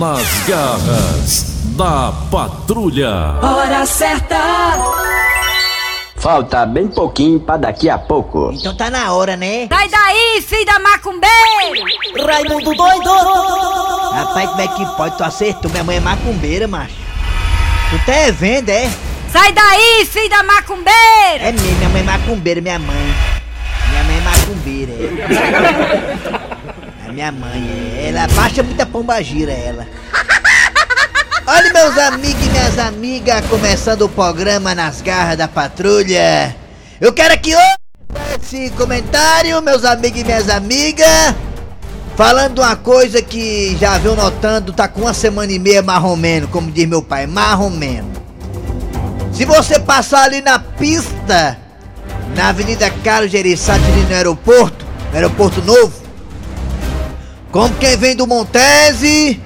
Nas garras da patrulha. Hora certa! Falta bem pouquinho pra daqui a pouco. Então tá na hora, né? Sai daí, filho da macumbeira! Raimundo doido! Rapaz, como é que pode? Tu acertou? Minha mãe é macumbeira, macho. Tu tá é vendo, é? Sai daí, filho da macumbeira! É mesmo, minha mãe é macumbeira, minha mãe. Minha mãe é macumbeira, é. Minha mãe. Ela baixa muita pomba gira, ela. Olha, meus amigos e minhas amigas, começando o programa Nas Garras da Patrulha. Eu quero hoje esse comentário, meus amigos e minhas amigas, falando uma coisa que já viu notando, tá com uma semana e meia marromeno, como diz meu pai, marromeno. Se você passar ali na pista, na Avenida Carlos Gereissati, ali no aeroporto, no aeroporto novo, como quem vem do Montese,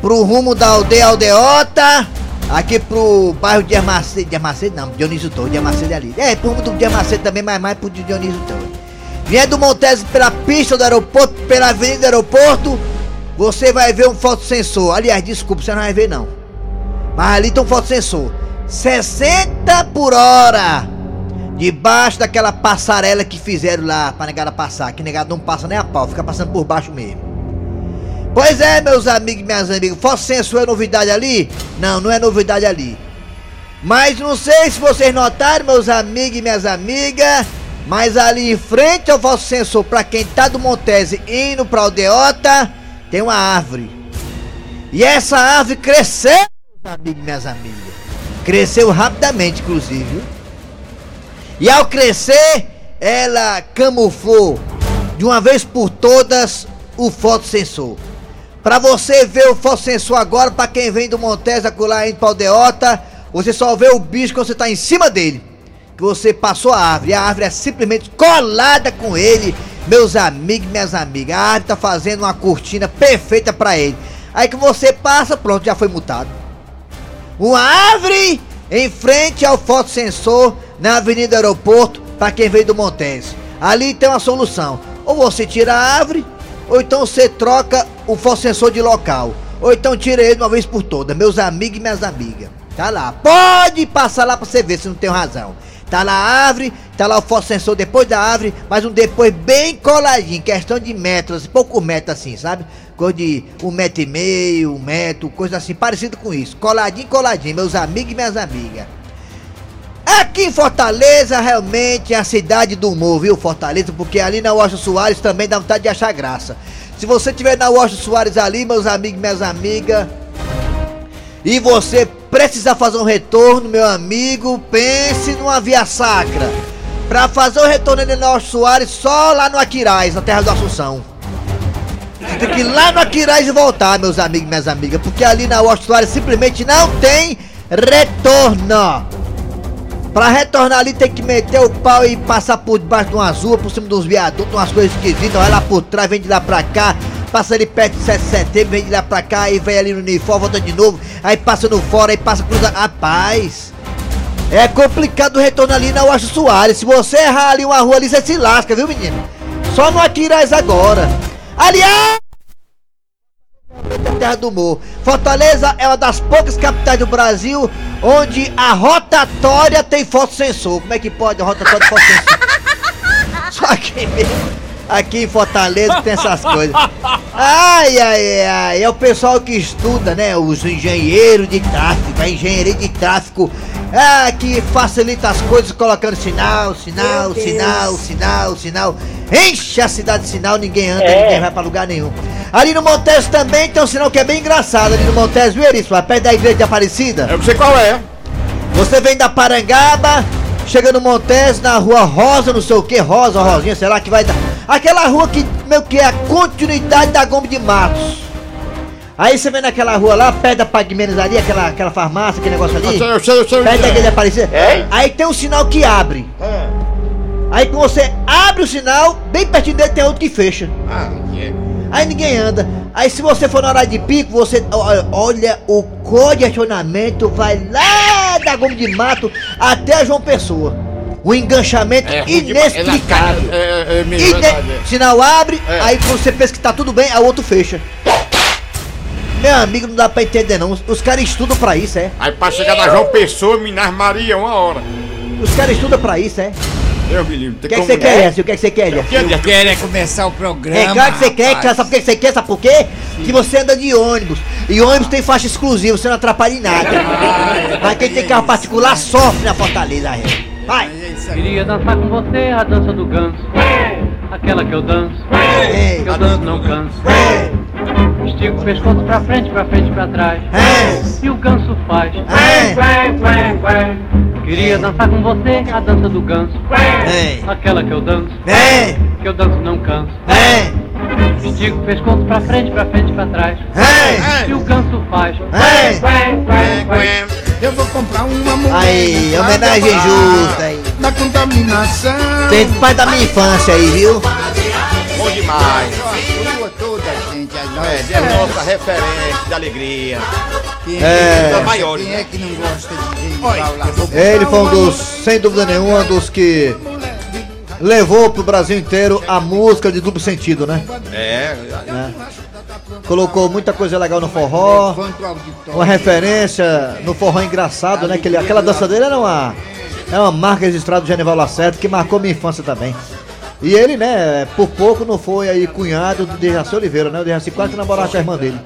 pro rumo da aldeia Aldeota, aqui pro bairro de Armacedo, de Armacedo não, Dionísio Torres, de Armacedo é ali. É, pro rumo do de Armacedo também, mas mais pro Dionísio Torres. Vier do Montese pela pista do aeroporto, pela avenida do aeroporto, você vai ver um fotossensor. Aliás, desculpa, você não vai ver não. Mas ali tem um fotossensor. 60 por hora! Debaixo daquela passarela que fizeram lá pra negada passar. Que negado não passa nem a pau, fica passando por baixo mesmo. Pois é, meus amigos e minhas amigas, fotossensor é novidade ali? Não, não é novidade ali. Mas não sei se vocês notaram, meus amigos e minhas amigas, mas ali em frente ao fotossensor, pra quem tá do Montese indo pra Aldeota, tem uma árvore. E essa árvore cresceu, meus amigos e minhas amigas. Cresceu rapidamente, inclusive. E ao crescer, ela camuflou de uma vez por todas o fotossensor. Pra você ver o fotossensor agora, pra quem vem do Montes acolá indo Aldeota, você só vê o bicho quando você tá em cima dele. Que você passou a árvore, a árvore é simplesmente colada com ele, meus amigos minhas amigas. A árvore tá fazendo uma cortina perfeita pra ele. Aí que você passa, pronto, já foi multado. Uma árvore em frente ao fotossensor na Avenida Aeroporto, para quem veio do Montes. Ali tem uma solução. Ou você tira a árvore, ou então você troca o fotossensor de local. Ou então tira ele de uma vez por todas, meus amigos e minhas amigas. Tá lá. Pode passar lá pra você ver se não tem razão. Tá lá a árvore, tá lá o fotossensor depois da árvore, mas um depois bem coladinho, questão de metros, pouco metro assim, sabe? Coisa de um metro e meio, um metro, coisa assim, parecido com isso. Coladinho, coladinho, meus amigos e minhas amigas. Aqui em Fortaleza, realmente é a cidade do humor, viu, Fortaleza? Porque ali na Washington Soares também dá vontade de achar graça. Se você tiver na Washington Soares ali, meus amigos e minhas amigas, e você precisar fazer um retorno, meu amigo, pense numa via sacra. Pra fazer o retorno ali na Washington Soares, só lá no Aquiraz, na terra do Assunção. Você tem que ir lá no Aquiraz e voltar, meus amigos e minhas amigas, porque ali na Washington Soares simplesmente não tem retorno. Pra retornar ali tem que meter o pau e passar por debaixo de uma azul, por cima dos viadutos, umas coisas esquisitas, vai lá por trás, vem de lá pra cá, passa ali perto de 7 de setembro, vem de lá pra cá, aí vem ali no uniforme, volta de novo, aí passa no fora, aí passa cruza. Rapaz! É complicado o retorno ali na Washington Soares. Se você errar ali uma rua ali, você se lasca, viu menino? Só no Aquiraz agora. Aliás! Terra do Humor. Fortaleza é uma das poucas capitais do Brasil onde a rotatória tem fotossensor. Como é que pode a rotatória ter fotossensor? Só aqui mesmo. Aqui em Fortaleza tem essas coisas. Ai, ai, ai. É o pessoal que estuda, né? Os engenheiros de tráfego, a engenharia de tráfego. Ah, que facilita as coisas colocando sinal, sinal, sinal, sinal, sinal. Enche a cidade de sinal, ninguém anda, ninguém vai pra lugar nenhum. Ali no Montes também tem um sinal que é bem engraçado. Ali no Montes, viu? Lá perto da igreja de Aparecida. Eu não sei qual é. Você vem da Parangaba, chega no Montes, na rua Rosa, não sei o que, Rosa, Rosinha, sei lá que vai dar. Aquela rua que meio que é a continuidade da Gombe de Matos. Aí você vem naquela rua lá, perto da Pagmenos ali, aquela, aquela farmácia, aquele negócio ali. Eu sei, eu sei, eu sei. Perto da igreja de Aparecida. É? Aí tem um sinal que abre. Aí quando você abre o sinal, bem pertinho dele tem outro que fecha. Ah, é. Aí ninguém anda. Aí se você for na hora de pico, você olha, olha o congestionamento vai lá da Gomes de Mato até João Pessoa. O enganchamento É. É inexplicável. É, é, é Ine- é. Sinal abre, É. aí quando você pensa que tá tudo bem, aí o outro fecha. Meu amigo, não dá pra entender não. Os, os caras estudam pra isso, é? Aí pra chegar na João Pessoa, Minas Maria, uma hora. Os caras estudam pra isso, é? Deus me livre. O que é que você quer, Jéssica? O que é que você quer, Jéssica? quer? Quer é começar o programa. É claro que você quer, rapaz. cara, sabe por que você quer? Sabe por quê? Que você anda de ônibus. E ônibus tem faixa exclusiva, você não atrapalha em nada. Mas quem tem carro particular sofre na Fortaleza, é. Vai! É. Queria dançar com você a dança do ganso. Aquela que eu danço, Ei, que eu danço não canso. Estica o pescoço pra frente, pra frente, pra trás. ei. E o ganso faz. É. Quém, quém, quém. Queria dançar com você a dança do ganso. Ei, Aquela que eu danço, ei, que eu danço não canso. ei, Estica o pescoço pra frente, pra frente, pra trás. ei, E o ganso faz. ei. Quém, quém, quém. Eu vou comprar uma mulher. Aí, homenagem justa aí. Da contaminação. Tem pai da minha infância aí, viu? Bom demais. É, é nossa referência de alegria. Quem, É. gosta- Maiores, quem é que não gosta de gente lá? Ele foi um dos, sem dúvida nenhuma, um dos que levou pro Brasil inteiro a música de duplo sentido, né? É, Colocou muita coisa legal no forró. Uma referência no forró engraçado, né? Que ele, aquela dança dele era uma, é uma marca registrada do Genival Lacerda que marcou minha infância também. E ele, né, por pouco não foi aí cunhado do Dejaci Oliveira, né? O Dejaci quase namorava com a irmã dele.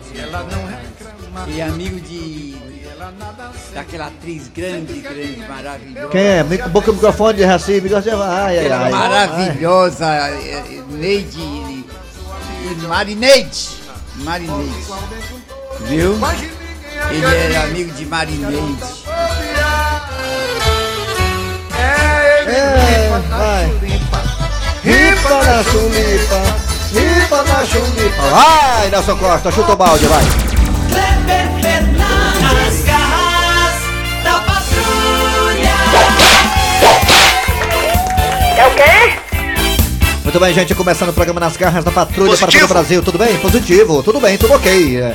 E amigo de. Daquela atriz grande, grande, maravilhosa. Quem é? Boca o microfone, Dejaci, microfone, ai, ai, ai. maravilhosa eh, eh, Neide. Marineide. Marineide. Viu? Ele era amigo de Marineide. É, vai. Ripa na chulipa, ripa na chulipa. Vai, Nelson Costa, chuta o balde, vai. Kleber Fernandes, garras da patrulha. Muito bem, gente, começando o programa Nas Garras da Patrulha para todo o Brasil. Tudo bem? Positivo, tudo bem, tudo ok.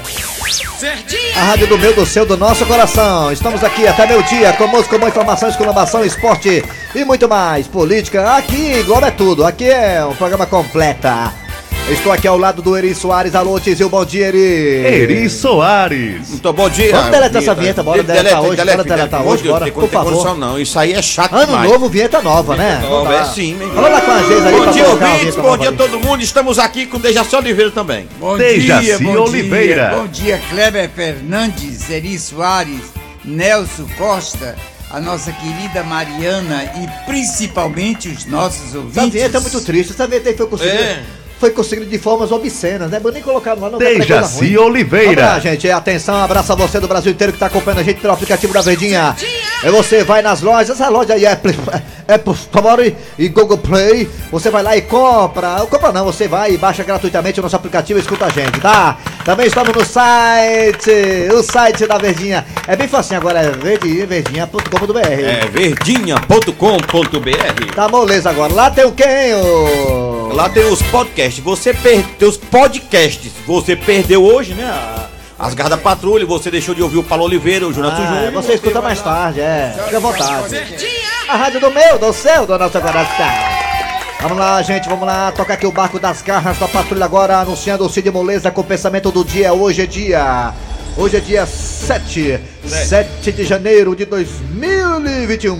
A rádio do meu, do seu, do nosso coração. Estamos aqui até meu dia, com música, com informação, exclamação, esporte e muito mais. Política, aqui, Globo é tudo. Aqui é um programa completa. Estou aqui ao lado do Eri Soares. Alô, Tizil, bom dia, Eri. Eri Soares. Muito bom dia. Vamos deletar essa vinheta, bora deletar hoje, bora deletar hoje, bora, Não por tem favor. condição não, isso aí é chato Ano demais. novo, vinheta nova, né? Nova, é sim, meu Fala lá com a Geisa aí Bom dia, ouvintes, bom dia todo mundo. Estamos aqui com o Dejaci Oliveira também. Bom Dejaci dia, bom Oliveira. dia. Bom dia, Kleber Fernandes, Eri Soares, Nelson Costa, a nossa querida Mariana e principalmente os nossos ouvintes. Essa vinheta é muito triste, essa vinheta aí foi conseguida. É. Foi conseguido de formas obscenas, né? Vou nem colocar no ar, não Dejaci ruim. Vamos lá, Oliveira. gente. Atenção, abraço a você do Brasil inteiro que tá acompanhando a gente pelo aplicativo da Verdinha. E você vai nas lojas, a loja aí é Apple, Apple Store e Google Play. Você vai lá e compra. Compra não, você vai e baixa gratuitamente o nosso aplicativo e escuta a gente, tá? Também estamos no site, o site da Verdinha. É bem facinho agora, é verdinha, verdinha.com.br. É verdinha.com.br. Tá moleza agora. Lá tem o quem? Lá tem os podcasts. Você perdeu os podcasts. Você perdeu hoje, né? a- As garras da patrulha. Você deixou de ouvir o Paulo Oliveira, o Jonato Ah, Júnior. você escuta mais tarde, é. Fica à vontade. A rádio do meu, do seu, do nosso coração. Vamos lá, gente, vamos lá. Tocar aqui o barco das garras da patrulha agora, anunciando o Cid Moleza com o pensamento do dia. Hoje é dia. Hoje é dia 7. 7 de janeiro de 2021.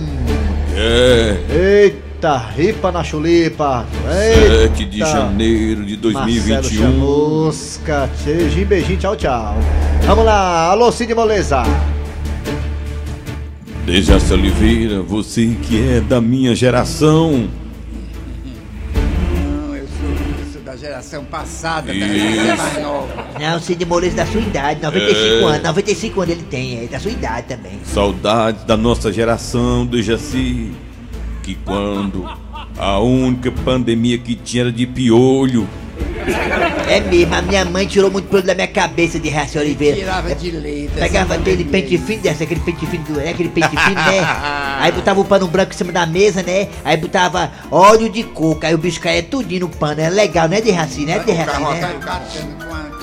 É. Eita, ripa na chulipa. Eita. 7 de janeiro de Marcelo 2021. Chamusca, beijinho, beijinho, tchau, tchau. Vamos lá, alô Cid Moleza. Dejaci Oliveira, você que é da minha geração. Não, eu sou, eu sou da geração passada, da geração mais nova. Não, Cid Moreira da sua idade, 95 anos, 95 anos ele tem, é da sua idade também. Saudades da nossa geração, Dejaci. Que quando a única pandemia que tinha era de piolho. É mesmo, a minha mãe tirou muito pelo da minha cabeça de Raci Oliveira. Tirava de leite. Pegava aquele de pente fino dessa, aquele pente fino, do, é aquele pente fino, né? Aí botava o pano branco em cima da mesa, né? Aí botava óleo de coco, aí o bicho caía tudinho no pano. É legal, né, de Raci, né, de Raci, né? unha.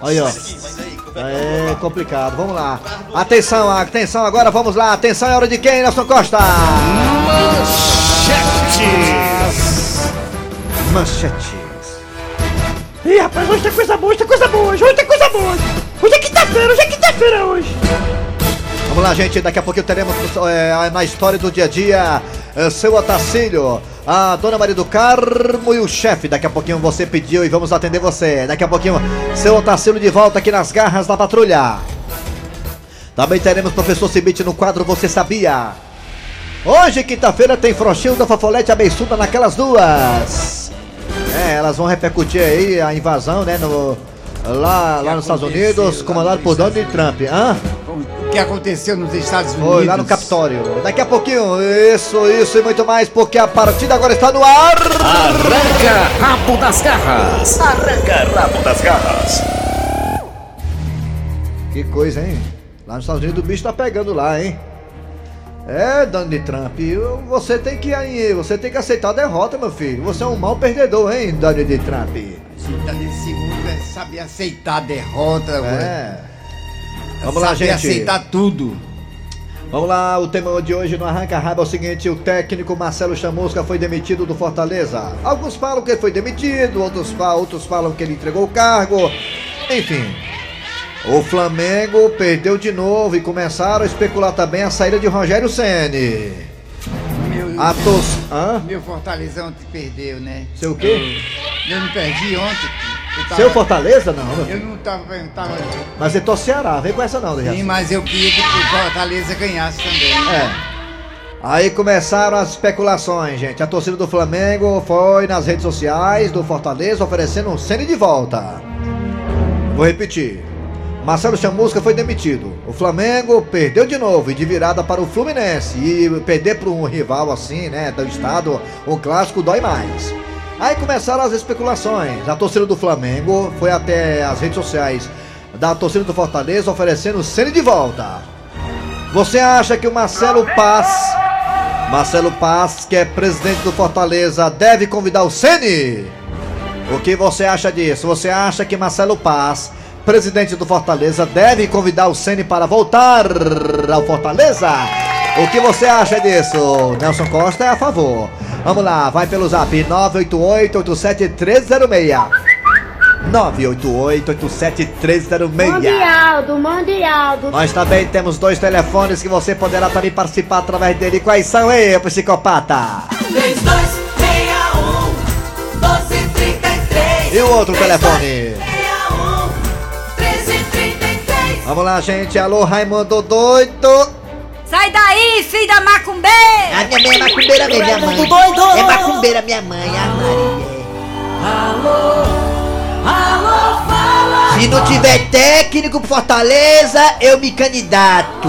Olha, ó. É complicado, vamos lá. Atenção, atenção, agora vamos lá. Atenção, é hora de quem, Nelson Costa? Manchetes. Ih, rapaz, hoje tem coisa boa, hoje tem coisa boa, hoje tem coisa boa. sexta-feira hoje. Vamos lá, gente. Daqui a pouquinho teremos é, na história do dia a dia é, seu Otacílio, a dona Maria do Carmo e o chefe. Daqui a pouquinho você pediu e vamos atender você. Daqui a pouquinho seu Otacílio de volta aqui nas garras da patrulha. Também teremos professor Cibite no quadro Você Sabia? Hoje, quinta-feira, tem Frouxilda, Fofolete Abençuda naquelas duas. É, elas vão repercutir aí a invasão, né, no, lá, lá nos Estados Unidos, comandado por Donald Trump. Hã? O que aconteceu nos Estados Unidos? Foi lá no Capitólio. Daqui a pouquinho, isso, isso e muito mais, porque a partida agora está no ar. Arranca rabo das garras. Arranca rabo das garras. Que coisa, hein? Lá nos Estados Unidos o bicho tá pegando lá, hein? É, Donald Trump, você tem que aí, você tem que aceitar a derrota, meu filho. Você é um mau perdedor, hein, Donald Trump? Tá nesse mundo é saber aceitar a derrota, É. é Vamos lá, gente. aceitar tudo. Vamos lá, o tema de hoje no Arranca Rabo é o seguinte: o técnico Marcelo Chamusca foi demitido do Fortaleza. Alguns falam que ele foi demitido, outros, fa- outros falam que ele entregou o cargo. Enfim, o Flamengo perdeu de novo e começaram a especular também a saída de Rogério Ceni. Meu, A tos... Hã? meu Fortaleza ontem perdeu, né? Seu quê? Eu não perdi ontem. Tava- Seu Fortaleza? Não, meu Eu filho. não tava. Eu tava Mas você torce Ceará, vem com essa não, sim, Dejaci. mas eu queria que o Fortaleza ganhasse também. É. Aí começaram as especulações, gente. A torcida do Flamengo foi nas redes sociais do Fortaleza oferecendo um Ceni de volta. Vou repetir. Marcelo Chamusca foi demitido. O Flamengo perdeu de novo e de virada para o Fluminense. E perder para um rival assim, né, do estado, um clássico dói mais. Aí começaram as especulações. A torcida do Flamengo foi até as redes sociais da torcida do Fortaleza oferecendo Ceni de volta. Você acha que o Marcelo Paz, Marcelo Paz, que é presidente do Fortaleza, deve convidar o Ceni? O que você acha disso? Você acha que Marcelo Paz, presidente do Fortaleza, deve convidar o Ceni para voltar ao Fortaleza? O que você acha disso? Nelson Costa é a favor. Vamos lá, vai pelo zap 988-87306. 988-87306. Mundial, do Mundial, do Nós também temos dois telefones que você poderá também participar através dele. Quais são aí, psicopata? 3261 1233 E o outro telefone? 1333 Vamos lá, gente. Alô, Raimundo doido. Sai daí, filho da macumbeira! A minha mãe é macumbeira mesmo, minha mãe. Doido. É macumbeira minha mãe, a Maria. Alô, fala Se não tiver técnico pro Fortaleza, eu me candidato.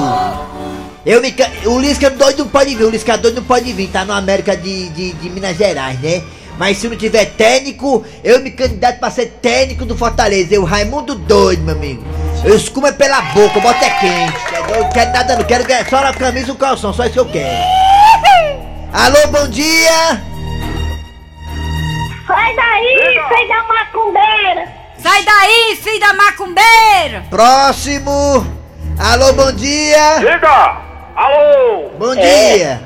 Eu me can... O Lisca doido não pode vir, o Lisca doido não pode vir, tá no América de, de, de Minas Gerais, né? Mas se não tiver técnico, eu me candidato pra ser técnico do Fortaleza. Eu, Raimundo doido, meu amigo. Eu escumo é pela boca, eu boto é quente. Eu não quero nada, não quero ganhar só a camisa e o calção, só isso que eu quero. Alô, bom dia! Sai daí, sai da macumbeira! Sai daí, filho da macumbeira! Próximo! Alô, bom dia! Diga! Alô! Bom dia!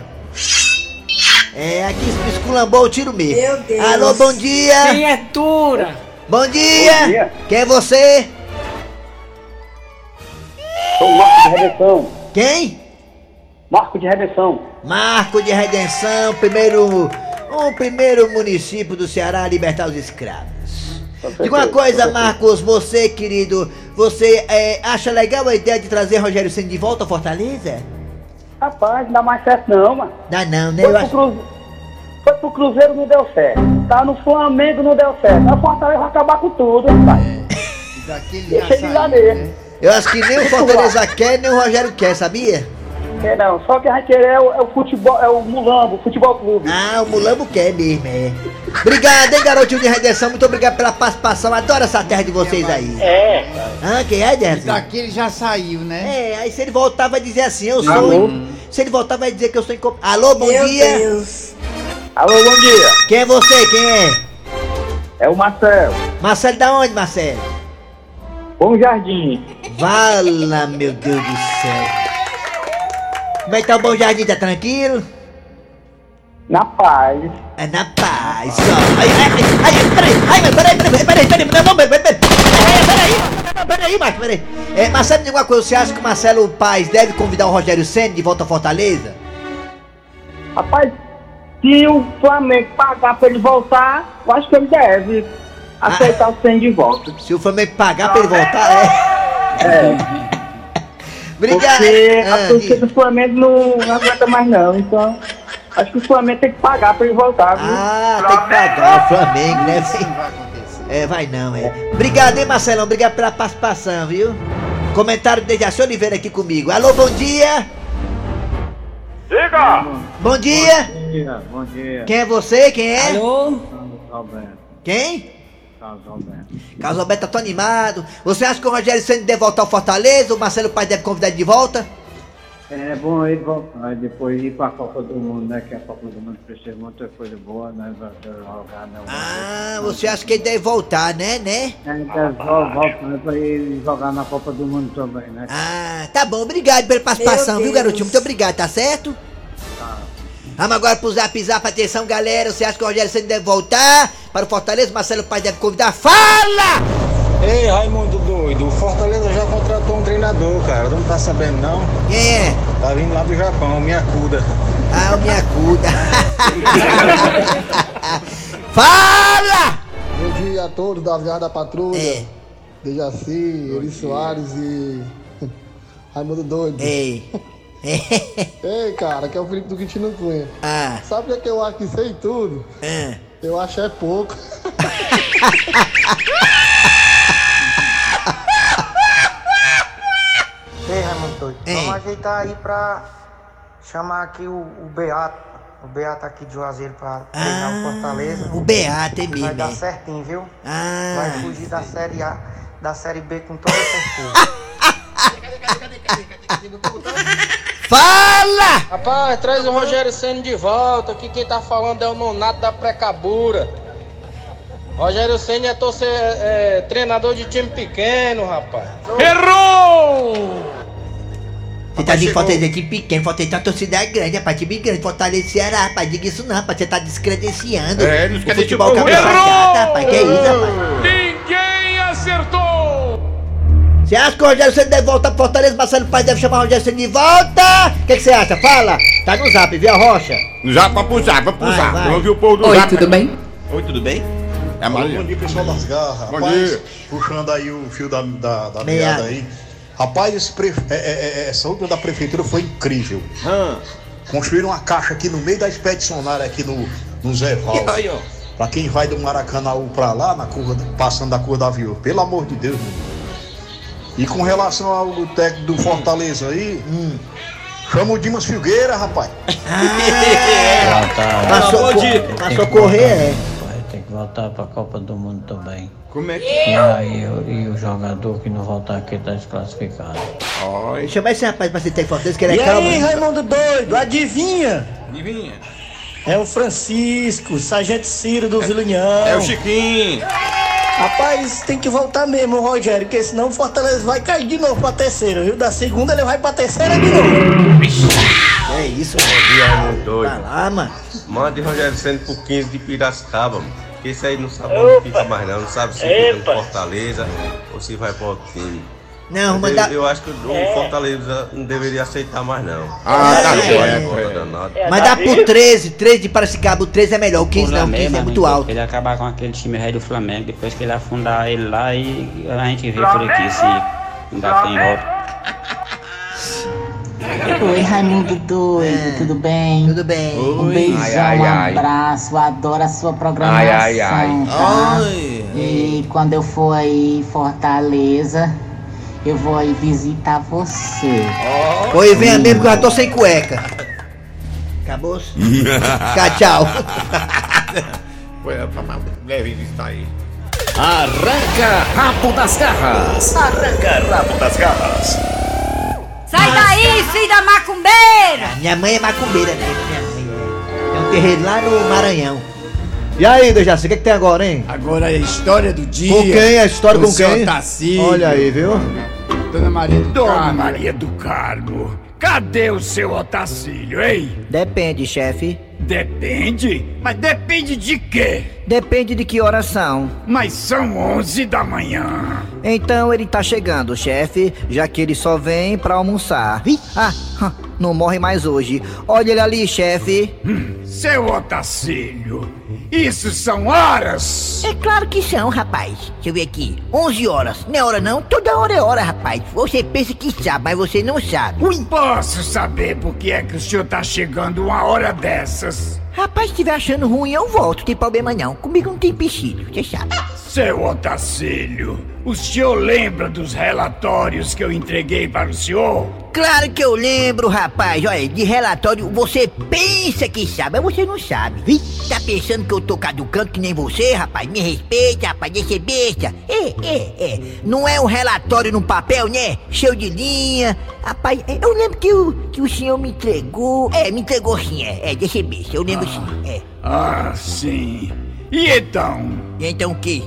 É, aqui esculambou o tiro mesmo. Meu Deus. Alô, bom dia! é dura! Bom dia! Bom dia. Quem é você? Sou o Marco de Redenção. Quem? Marco de Redenção. Marco de Redenção, primeiro. O primeiro município do Ceará a libertar os escravos. Diga uma coisa, Marcos, você, querido, você é, acha legal a ideia de trazer Rogério Senna de volta a Fortaleza? Rapaz, não dá mais certo não, mano. Dá não, né? Foi Eu pro, acho... Cruze... Foi pro Cruzeiro, não deu certo. Tá no Flamengo, não deu certo. Na Fortaleza vai acabar com tudo, rapaz. Daquele Deixa ele lá mesmo. né? Eu acho que nem o Fortaleza quer, nem o Rogério quer, sabia? É não, só que a gente quer é o, é o futebol, é o Mulambo, o futebol clube. Ah, o Mulambo quer mesmo, é. Obrigado, hein, garotinho de redenção. Muito obrigado pela participação. Adoro essa terra de vocês aí. É. Ah, quem é, Derson? Daqui ele já saiu, né? É, aí se ele voltar vai dizer assim, eu sou. Alô? Se ele voltar vai dizer que eu sou incom... Alô, bom dia. Alô, bom dia. Quem é você? Quem é? É o Marcelo. Marcelo da onde, Marcelo? Bom Jardim. Vala, meu Deus do céu. Como é que tá o Bom Jardim? Tá tranquilo? Na paz. É na paz. Ó. Ai, ai, ai, ai, peraí, peraí, peraí, peraí, peraí, peraí, peraí, peraí, peraí, peraí, peraí, peraí. É, Marcelo, me diga uma coisa, você acha que o Marcelo Paz deve convidar o Rogério Senna de volta a Fortaleza? Rapaz, se o Flamengo pagar pra ele voltar, eu acho que ele deve aceitar o Senna de volta. Se o Flamengo pagar pra ele voltar, é. É. Obrigado. Porque Ah, a torcida do Flamengo não, não aguenta mais não, então acho que o Flamengo tem que pagar pra ele voltar, viu? Ah, tem que pagar o Flamengo, né? É, vai não, é. Obrigado, hein, Marcelão? Obrigado pela participação, viu? Comentário de Jaci Oliveira aqui comigo. Alô, bom dia! Diga! Bom dia! Bom dia, bom dia. Quem é você? Quem é? Alô? Alberto, Quem? Carlos Alberto. Carlos Alberto, tá tão animado. Você acha que o Rogério Senna deve voltar ao Fortaleza? O Marcelo Paz deve convidar ele de volta? É bom ele voltar e depois ir pra Copa do Mundo, né? Que a Copa do Mundo precisa muita coisa boa, né? Pra jogar, né? Ah, você acha que ele deve voltar, né, né? É, deve vol- voltar né, pra ele jogar na Copa do Mundo também, né? Ah, tá bom, obrigado pela participação, viu, garotinho? Muito obrigado, tá certo? Vamos agora pro zap zap, atenção, galera. Você acha que o Rogério Senna deve voltar para o Fortaleza? Marcelo Paz deve convidar? Fala! Ei, Raimundo doido, o Fortaleza já contratou um treinador, cara. Tu não tá sabendo, não? Quem é? Tá vindo lá do Japão, minha cuda. Ah, o minha cuda. Fala! Bom dia a todos das garras da patrulha. É. Dejaci, Eri Soares e. Raimundo Doido. Ei. Ei, cara, que é o Felipe do Quintino Cunha. Ah. Sabe o que, é eu acho que sei tudo? É. Eu acho é pouco. Ei, Raimundo doido. Vamos ajeitar aí pra chamar aqui o, o Beato. O Beato aqui de Juazeiro pra treinar o Fortaleza. O Beato é mesmo. Vai dar é. certinho, viu? Ah. Vai fugir da série A, da série B com toda certeza. Fala! Rapaz, traz o Rogério Senna de volta, que quem tá falando é o Nonato da Precabura. Rogério Senna é, torcer, é, treinador de time pequeno, rapaz. Errou! Você tá de Fortaleza time pequeno, Fortaleza tem uma torcida grande, rapaz, time grande, Fortaleza Ceará, rapaz, diga isso não, rapaz, você tá descredenciando. É, esquece de futebol tipo, cabeça errou! chata, rapaz, que é isso, rapaz? Ninguém acertou! Você acha que o Rogério Senna deve voltar pro Fortaleza, Marcelo Paz deve chamar o Rogério Senna de volta? O que que você acha? Fala! Tá no zap, viu a rocha? Zap pro zap, pro Vai, zap. vai. Vamos ouvir o povo do Oi, zap. tudo bem? Oi, tudo bem? É a Bom Maria. dia, pessoal das garras. Bom Rapaz, dia. puxando aí o fio da, da, da Meada. meada aí. Rapaz, esse pre- é- é- é- essa última da prefeitura foi incrível. Construíram uma caixa aqui no meio da expedicionária aqui no, no Zé Val. Aí, ó. Pra quem vai do Maracanãú pra lá, na curva, passando da curva da Viúva. Pelo amor de Deus, meu. E com relação ao técnico do Fortaleza aí, chama o Dimas Filgueira, rapaz. Passou, co- passou correr, é. Vai ter que voltar pra Copa do Mundo também. Como é que E aí, o- e o jogador que não voltar aqui tá desclassificado. Chama esse rapaz pra você ter Fortaleza, que ele E é calmo. aí, Raimundo doido, adivinha? Adivinha? É o Francisco, Sargento Ciro do União. É o Chiquinho. Rapaz, tem que voltar mesmo, Rogério, porque senão o Fortaleza vai cair de novo pra terceira, viu? Da segunda ele vai pra terceira de novo. É isso, Raimundo doido. Vai lá, mano. Mande Rogério Senna por 15 de Piracicaba, mano. Porque esse aí não sabe onde fica mais não. Não sabe se fica no. Fortaleza ou se vai para outro time. Não, Mas mandar- eu, eu acho que o Fortaleza não deveria aceitar mais não. Ah, tá É, certo, é, é. danado. Mas dá por 13, 13 de Paracicaba, o 13 é melhor, o 15 não, o Flamengo, 15 é muito alto. Ele acabar com aquele time rei do Flamengo, depois que ele afundar ele lá e a gente vê por aqui se ainda tem volta. Oi, Raimundo doido, tudo bem? Tudo bem. Um Oi. beijão, Ai, ai, um ai. abraço, adoro a sua programação. Ai, ai, ai. Tá? Ai. E quando eu for aí em Fortaleza, eu vou aí visitar você. Oi, venha mesmo que eu já tô sem cueca. Acabou? Tchau, tchau. Foi a deve estar aí. Arranca rabo das garras. Arranca rabo das garras. Sai daí, filho da macumbeira! Minha mãe é macumbeira, né? Minha mãe é. É um terreiro lá no Maranhão. E aí, Dejaci, o que, que tem agora, hein? Agora é a história do dia. Com quem? A história do com seu quem? Tarcísio. Olha aí, viu? Dona Maria do Dona Carmo. Maria do Carmo, cadê o seu Otacílio, hein? Depende, chefe. Depende? Mas depende de quê? Depende de que horas são. Mas são 11 da manhã. Então ele tá chegando, chefe, já que ele só vem pra almoçar. Ah, hã, não morre mais hoje. Olha ele ali, chefe. Seu Otacílio, isso são horas? É claro que são, rapaz. Deixa eu ver aqui. 11 horas. Não é hora não? Toda hora é hora, rapaz. Você pensa que sabe, mas você não sabe. Posso saber por que é que o senhor tá chegando uma hora dessas? Rapaz, se estiver achando ruim, eu volto. Não tem problema não. Comigo não tem empecilho, você sabe. Seu Otacílio, o senhor lembra dos relatórios que eu entreguei para o senhor? Claro que eu lembro, rapaz. Olha, de relatório, você pensa que sabe, mas você não sabe. Vi? Tá pensando que eu tô caducando que nem você, rapaz? Me respeita, rapaz, deixa besta. É, é, é. Não é um relatório no papel, né? Cheio de linha. Rapaz, é, eu lembro que o, que o senhor me entregou. É, me entregou sim, é. É, deixa besta. Eu lembro sim, é. Ah, sim. E então? Então o quê?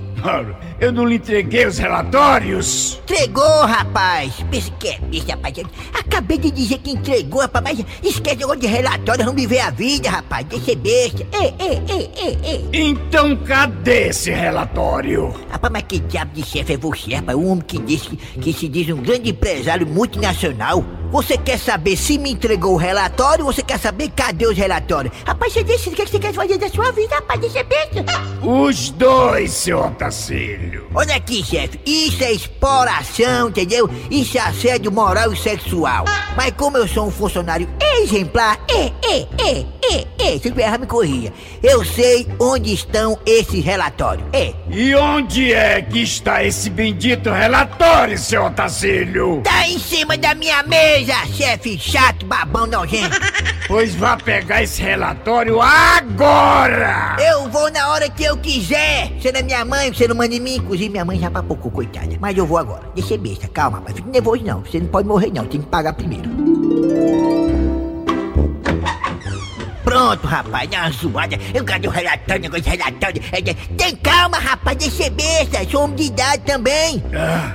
Eu não lhe entreguei os relatórios? Entregou, rapaz! Pensa que é besta, rapaz. Acabei de dizer que entregou, rapaz, mas esquece agora de relatório, vamos viver a vida, rapaz. Deixa besta. Ei, ei, ei, ei, ei. Então cadê esse relatório? Rapaz, mas que diabo de chefe é você, rapaz? Um homem que diz que, que se diz um grande empresário multinacional. Você quer saber se me entregou o relatório ou você quer saber cadê os relatórios? Rapaz, você decide o que você quer fazer da sua vida, rapaz. Deixa besta. Os dois, seu Otacílio. Olha aqui, chefe, isso é exploração, entendeu? Isso é assédio moral e sexual. Mas como eu sou um funcionário exemplar, é, é, é, é, é, se eu me corria. Eu sei onde estão esses relatórios, é. E onde é que está esse bendito relatório, seu Otacílio? Tá em cima da minha mesa, chefe chato, babão nojento. Pois vá pegar esse relatório agora! Eu vou na hora que eu quiser. Você não é minha mãe, você não manda em mim. Inclusive, minha mãe já papocou, coitada. Mas eu vou agora. Deixa besta, calma, mas fique nervoso não. Você não pode morrer não, tem que pagar primeiro. Pronto, rapaz, dá uma zoada. Eu quero o relatório, negócio de relatório. É, Tem calma, rapaz, deixa ser besta. Sou homem de idade também.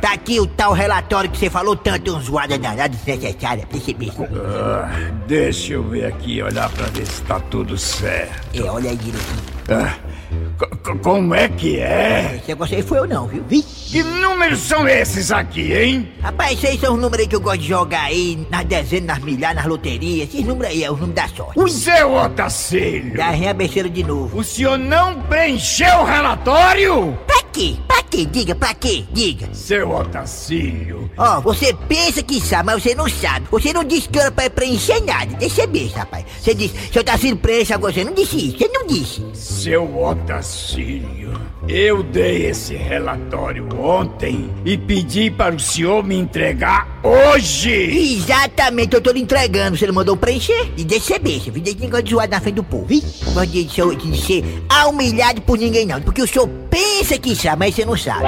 Tá aqui o tal relatório que você falou tanto, um zoada danada desnecessária. Deixa ser besta. Ah, deixa eu ver aqui, olhar pra ver se tá tudo certo. É, olha aí direitinho. Ah, co- co- como é que é? Esse negócio aí foi eu não, viu? Vi? Que números são esses aqui, hein? Rapaz, esses aí são os números aí que eu gosto de jogar aí, nas dezenas, nas milhares, nas loterias. Esses números aí é os números da sorte. O seu Otacílio! A besteira de novo. O senhor não preencheu o relatório? Pra quê? Pra quê? Diga, pra quê? Diga. Seu Otacílio! Ó, você pensa que sabe, mas você não sabe. Você não disse que era pra preencher nada. Deixa besta, rapaz. Você disse, seu Tarcísio preencha agora. Você não disse isso, você não disse. Seu Otacílio, eu dei esse relatório ontem e pedi para o senhor me entregar hoje! Exatamente, eu tô lhe entregando. Você não mandou preencher? E deixa. Vi desse negócio de zoar na frente do povo. Gosto de, ser- de ser humilhado por ninguém, não. Porque o senhor pensa que sabe, mas você não sabe.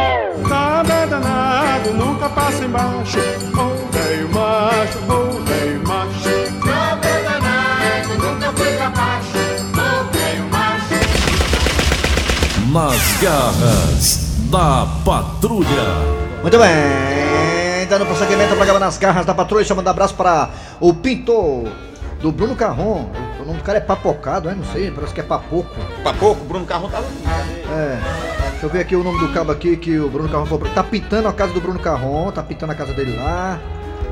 Nada é danado, nunca passa embaixo. Velho macho, velho macho. Nada é danado, nunca foi pra baixo. Velho macho. Nas garras da patrulha. Muito bem, dando prosseguimento ao programa nas garras da patrulha, chamando abraço para o pintor do Bruno Carron. O nome do cara é Papocado, é? Não sei, parece que é Papoco. Papoco, Bruno Carrão tá. É. Deixa eu ver aqui o nome do cabo aqui que o Bruno Carron falou. Tá pintando a casa do Bruno Carron, tá pintando a casa dele lá.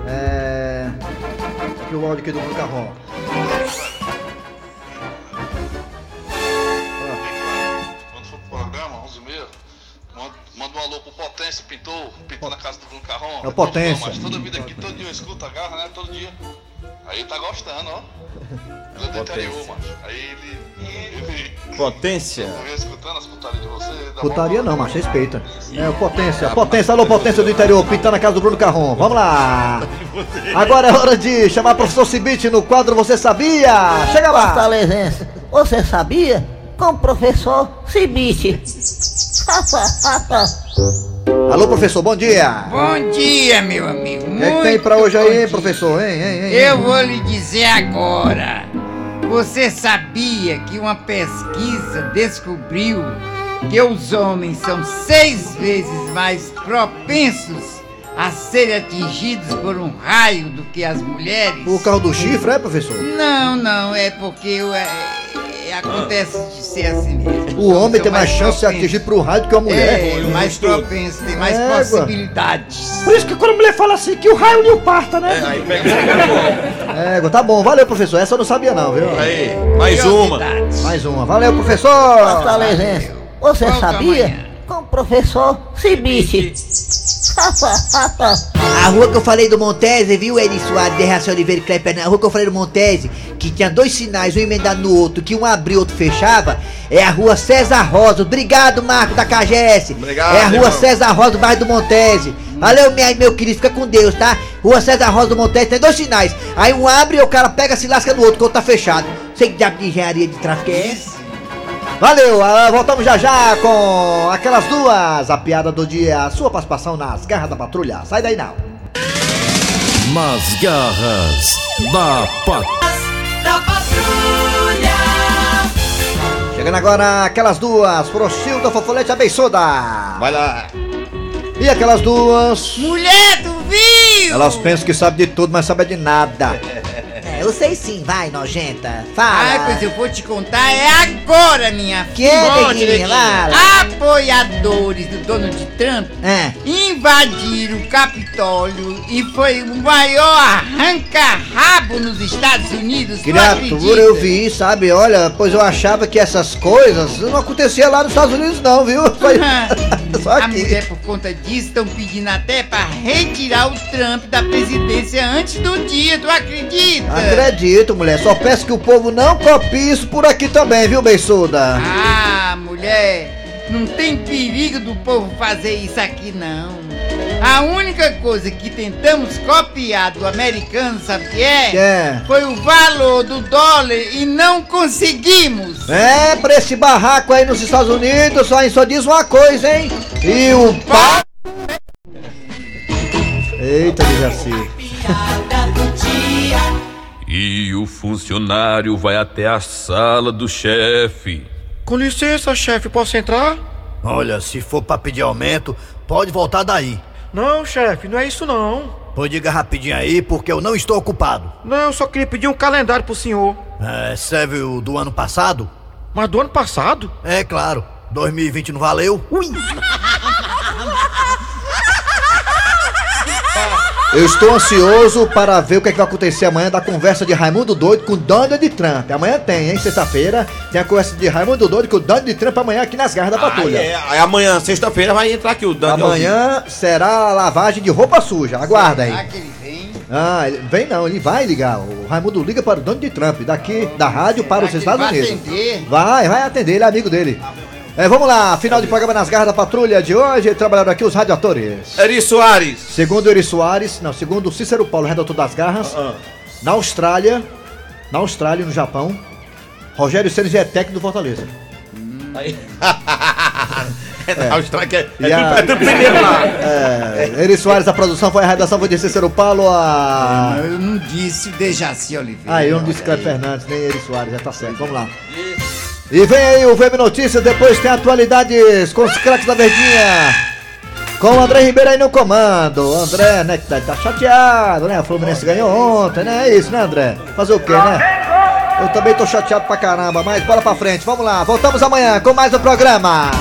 É. Aqui o áudio aqui do Bruno Carron. Quando for pro programa, 11 e meia, manda, manda um alô pro Potência, pintor, pintor na casa do Bruno Carrão. É o Potência. Mas toda vida aqui, todo dia eu escuto a garra, né? Todo dia. Aí tá gostando, ó. Ele é. Aí ele. ele Potência. eu venho escutando as putarias de você. Putaria não, mas respeita. É o Potência. Potência, alô Potência do interior, pintando a casa do Bruno Carron. Vamos lá. Agora é hora de chamar o professor Cibite no quadro Você Sabia? Chega lá. Fortalezense, você sabia? Com o professor Cibite. Alô professor, bom dia. Bom dia, meu amigo. O que, é que tem pra hoje aí, hein, professor? Hein, hein, hein, Eu vou lhe dizer agora. Você sabia que uma pesquisa descobriu que os homens são seis vezes mais propensos a serem atingidos por um raio do que as mulheres. O carro do chifre, é, professor? Não, não, é porque é, é, acontece de ser assim mesmo. O homem tem mais chance de ser atingido por um raio do que uma mulher. É, mais propenso, tem mais Égua. possibilidades. Por isso que quando a mulher fala assim, que o raio não parta, né? É, tá bom, valeu, professor. Essa eu não sabia, não, viu? Aí, mais uma. Mais uma. Valeu, professor. Fortalezense, você sabia? Professor Cibite. A rua que eu falei do Montese, viu, Eri Soares, Derraci Oliveira e Kleber, a rua que eu falei do Montese, que tinha dois sinais, um emendado no outro, que um abria e outro fechava, é a rua César Rosa. Obrigado, Marco da KGS. Obrigado, É a rua irmão. César Rosa do bairro do Montese. Valeu, minha, meu querido, fica com Deus, tá? Rua César Rosa do Montese tem dois sinais. Aí um abre e o cara pega, se lasca no outro, que o outro tá fechado. Sei que diabo de engenharia de tráfego é esse? Valeu, ah, voltamos já já com aquelas duas. A piada do dia, a sua participação nas garras da patrulha. Sai daí não. Nas garras da patrulha. Da patrulha. Chegando agora aquelas duas, Prochilda Fofolete Abençoda. Vai lá. E aquelas duas. Mulher, tu viu? Elas pensam que sabem de tudo, mas sabem de nada. É, eu sei sim, vai, nojenta. Ai, Fala. pois eu vou te contar, é agora, minha Que filha. Fala. Apoiadores do Donald Trump É. invadiram o Capitólio e foi o maior arranca-rabo nos Estados Unidos. tu Criatura, eu vi, sabe? Olha, pois eu achava que essas coisas não aconteciam lá nos Estados Unidos, não, viu? Foi só A aqui. mulher, por conta disso, estão pedindo até pra retirar o Trump da presidência antes do dia, tu acredita? Acredito, mulher. Só peço que o povo não copie isso por aqui também, viu, beiçuda? Ah, mulher, não tem perigo do povo fazer isso aqui não. A única coisa que tentamos copiar do americano, sabe o que é? Que é? Foi o valor do dólar e não conseguimos. É, pra esse barraco aí nos Estados Unidos, só, só diz uma coisa, hein? E o pau. Eita, Dejaci. E o funcionário vai até a sala do chefe. Com licença, chefe, posso entrar? Olha, se for pra pedir aumento, pode voltar daí. Não, chefe, não é isso não. Pois diga rapidinho aí, porque eu não estou ocupado. Não, eu só queria pedir um calendário pro senhor. É, serve o do ano passado? Mas do ano passado? É, claro. 2020 não valeu? Ui! Eu estou ansioso para ver o que, é que vai acontecer amanhã da conversa de Raimundo Doido com Donald Trump. Amanhã tem, hein? Sexta-feira tem a conversa de Raimundo Doido com Donald Trump amanhã aqui nas garras da patrulha. Aí, é, aí amanhã, sexta-feira, vai entrar aqui o Daniel. Amanhã será a lavagem de roupa suja. Aguarda aí. Será que ele vem? Ah, ele- vem não, ele vai ligar. O Raimundo liga para o Donald Trump, daqui da rádio para os Estados vai Unidos. atender? Vai, vai atender, ele é amigo dele. É, vamos lá, final de programa nas garras da patrulha de hoje, trabalharam aqui os radioatores. Eri Soares. Segundo Eri Soares, não, segundo o Cícero Paulo, redator das garras, Ah, na Austrália, na Austrália e no Japão, Rogério Ceni é técnico do Fortaleza. Aí. é na Austrália que é, é, a- é tudo primeiro lá. É, Eri Soares, a produção foi a redação foi de Cícero Paulo, a... Eu não disse Dejaci Oliveira. Ah, eu não disse Cleber Fernandes, nem Eri Soares, já tá certo, vamos lá. E vem aí o VM Notícias, depois tem atualidades com os craques da Verdinha. Com o André Ribeiro aí no comando. O André, né, que tá, tá chateado, né? O Fluminense ganhou ontem, né? É isso, né, André? Fazer o quê, né? Eu também tô chateado pra caramba, mas bola pra frente, vamos lá. Voltamos amanhã com mais um programa.